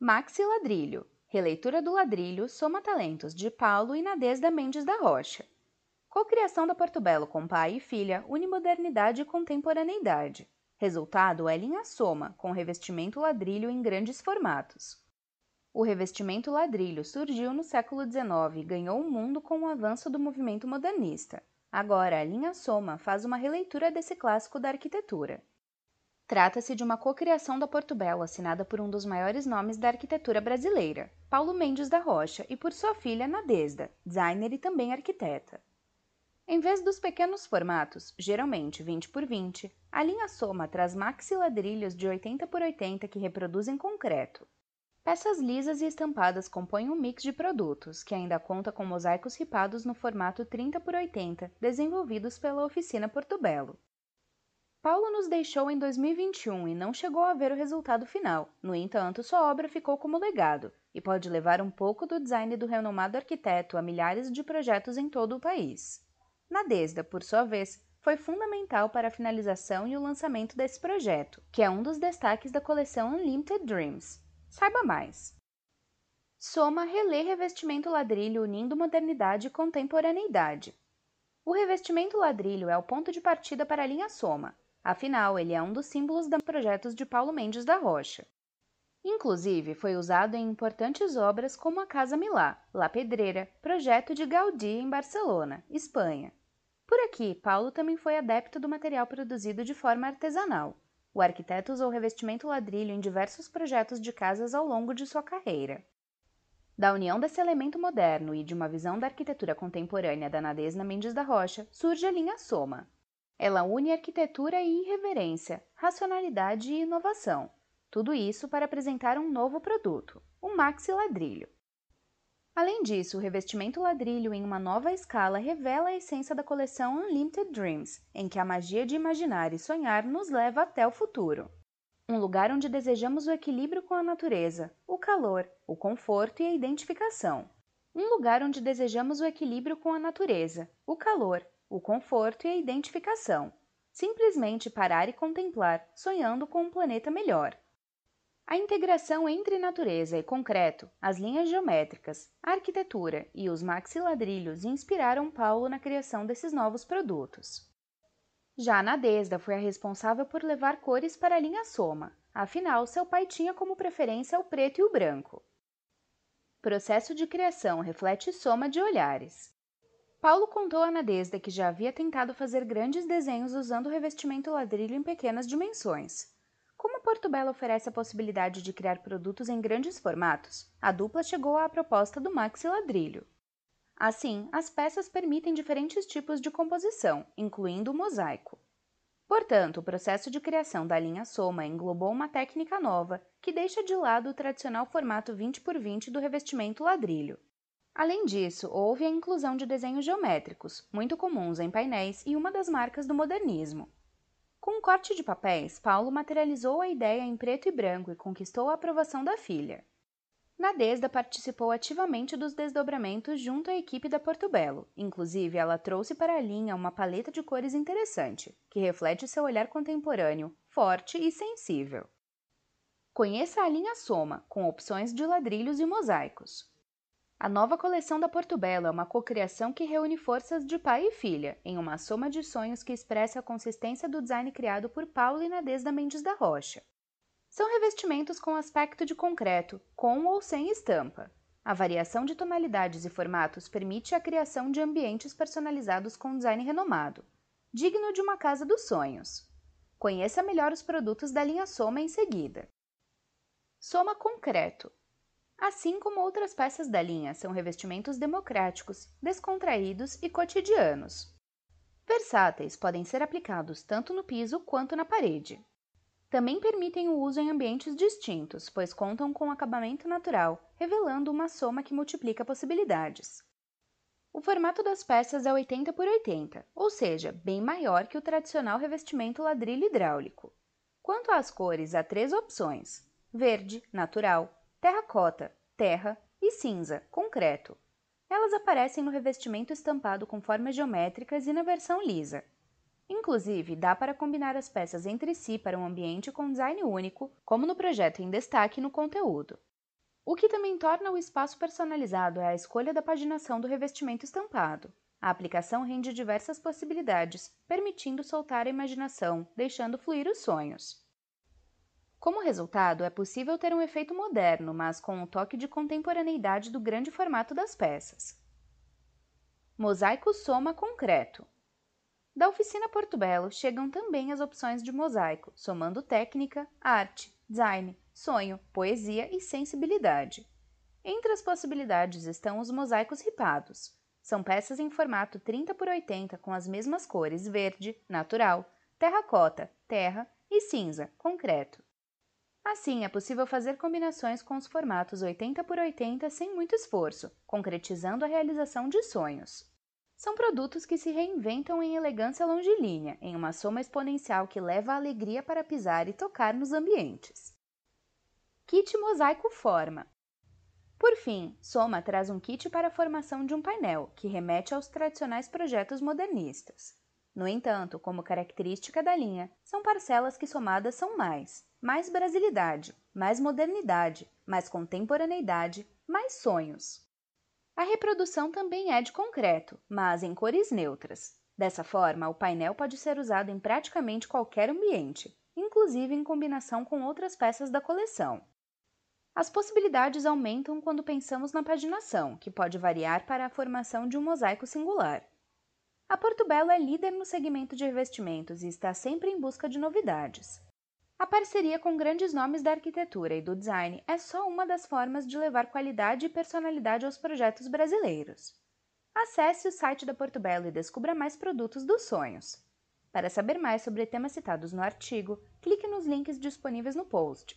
Maxi Ladrilho, releitura do ladrilho Soma Talentos de Paulo e Nadesda Mendes da Rocha. Cocriação da Porto Belo com pai e filha, unimodernidade e contemporaneidade. Resultado é linha soma, com revestimento ladrilho em grandes formatos. O revestimento ladrilho surgiu no século XIX e ganhou o mundo com o avanço do movimento modernista. Agora, a linha soma faz uma releitura desse clássico da arquitetura. Trata-se de uma cocriação da Porto Belo assinada por um dos maiores nomes da arquitetura brasileira, Paulo Mendes da Rocha, e por sua filha Nadesda, designer e também arquiteta. Em vez dos pequenos formatos, geralmente 20 por 20, a linha Soma traz maxi ladrilhos de 80 por 80 que reproduzem concreto. Peças lisas e estampadas compõem um mix de produtos, que ainda conta com mosaicos ripados no formato 30 por 80, desenvolvidos pela oficina Porto Belo. Paulo nos deixou em 2021 e não chegou a ver o resultado final. No entanto, sua obra ficou como legado e pode levar um pouco do design do renomado arquiteto a milhares de projetos em todo o país. Nadesda, por sua vez, foi fundamental para a finalização e o lançamento desse projeto, que é um dos destaques da coleção Unlimited Dreams. Saiba mais! Soma relê revestimento ladrilho unindo modernidade e contemporaneidade. O revestimento ladrilho é o ponto de partida para a linha Soma, Afinal, ele é um dos símbolos dos projetos de Paulo Mendes da Rocha. Inclusive, foi usado em importantes obras como a Casa Milá, La Pedreira, projeto de Gaudí em Barcelona, Espanha. Por aqui, Paulo também foi adepto do material produzido de forma artesanal. O arquiteto usou revestimento ladrilho em diversos projetos de casas ao longo de sua carreira. Da união desse elemento moderno e de uma visão da arquitetura contemporânea da Nadesna Mendes da Rocha, surge a linha Soma, ela une arquitetura e irreverência, racionalidade e inovação. Tudo isso para apresentar um novo produto, o Maxi Ladrilho. Além disso, o revestimento ladrilho em uma nova escala revela a essência da coleção Unlimited Dreams, em que a magia de imaginar e sonhar nos leva até o futuro. Um lugar onde desejamos o equilíbrio com a natureza, o calor, o conforto e a identificação. Um lugar onde desejamos o equilíbrio com a natureza, o calor, o conforto e a identificação. Simplesmente parar e contemplar, sonhando com um planeta melhor. A integração entre natureza e concreto, as linhas geométricas, a arquitetura e os maxiladrilhos inspiraram Paulo na criação desses novos produtos. Já Nadesda foi a responsável por levar cores para a linha Soma, afinal, seu pai tinha como preferência o preto e o branco. Processo de criação reflete soma de olhares. Paulo contou a Nadesda que já havia tentado fazer grandes desenhos usando o revestimento ladrilho em pequenas dimensões. Como Porto Belo oferece a possibilidade de criar produtos em grandes formatos, a dupla chegou à proposta do maxi ladrilho. Assim, as peças permitem diferentes tipos de composição, incluindo o mosaico. Portanto, o processo de criação da linha Soma englobou uma técnica nova que deixa de lado o tradicional formato 20 por 20 do revestimento ladrilho Além disso, houve a inclusão de desenhos geométricos, muito comuns em painéis e uma das marcas do modernismo. Com um corte de papéis, Paulo materializou a ideia em preto e branco e conquistou a aprovação da filha. Nadesda participou ativamente dos desdobramentos junto à equipe da Porto Belo. Inclusive, ela trouxe para a linha uma paleta de cores interessante, que reflete seu olhar contemporâneo, forte e sensível. Conheça a linha Soma, com opções de ladrilhos e mosaicos. A nova coleção da Porto Belo é uma cocriação que reúne forças de pai e filha, em uma soma de sonhos que expressa a consistência do design criado por Paulo e Nadesda Mendes da Rocha. São revestimentos com aspecto de concreto, com ou sem estampa. A variação de tonalidades e formatos permite a criação de ambientes personalizados com design renomado, digno de uma casa dos sonhos. Conheça melhor os produtos da linha Soma em seguida. Soma Concreto assim como outras peças da linha são revestimentos democráticos, descontraídos e cotidianos. Versáteis podem ser aplicados tanto no piso quanto na parede. Também permitem o uso em ambientes distintos, pois contam com acabamento natural, revelando uma soma que multiplica possibilidades. O formato das peças é 80 por 80, ou seja, bem maior que o tradicional revestimento ladrilho hidráulico. Quanto às cores, há três opções: verde, natural, terracota, terra e cinza, concreto. Elas aparecem no revestimento estampado com formas geométricas e na versão lisa. Inclusive, dá para combinar as peças entre si para um ambiente com design único, como no projeto em destaque no conteúdo. O que também torna o espaço personalizado é a escolha da paginação do revestimento estampado. A aplicação rende diversas possibilidades, permitindo soltar a imaginação, deixando fluir os sonhos. Como resultado, é possível ter um efeito moderno, mas com um toque de contemporaneidade do grande formato das peças. Mosaico Soma Concreto Da oficina Porto Belo chegam também as opções de mosaico, somando técnica, arte, design, sonho, poesia e sensibilidade. Entre as possibilidades estão os mosaicos ripados, são peças em formato 30 por 80 com as mesmas cores verde, natural, terracota, terra e cinza, concreto. Assim, é possível fazer combinações com os formatos 80 por 80 sem muito esforço, concretizando a realização de sonhos. São produtos que se reinventam em elegância longilínea, em uma soma exponencial que leva a alegria para pisar e tocar nos ambientes. Kit Mosaico Forma por fim, Soma traz um kit para a formação de um painel, que remete aos tradicionais projetos modernistas. No entanto, como característica da linha, são parcelas que somadas são mais, mais brasilidade, mais modernidade, mais contemporaneidade, mais sonhos. A reprodução também é de concreto, mas em cores neutras. Dessa forma, o painel pode ser usado em praticamente qualquer ambiente, inclusive em combinação com outras peças da coleção. As possibilidades aumentam quando pensamos na paginação, que pode variar para a formação de um mosaico singular. A Porto Belo é líder no segmento de revestimentos e está sempre em busca de novidades. A parceria com grandes nomes da arquitetura e do design é só uma das formas de levar qualidade e personalidade aos projetos brasileiros. Acesse o site da Porto Belo e descubra mais produtos dos sonhos. Para saber mais sobre temas citados no artigo, clique nos links disponíveis no post.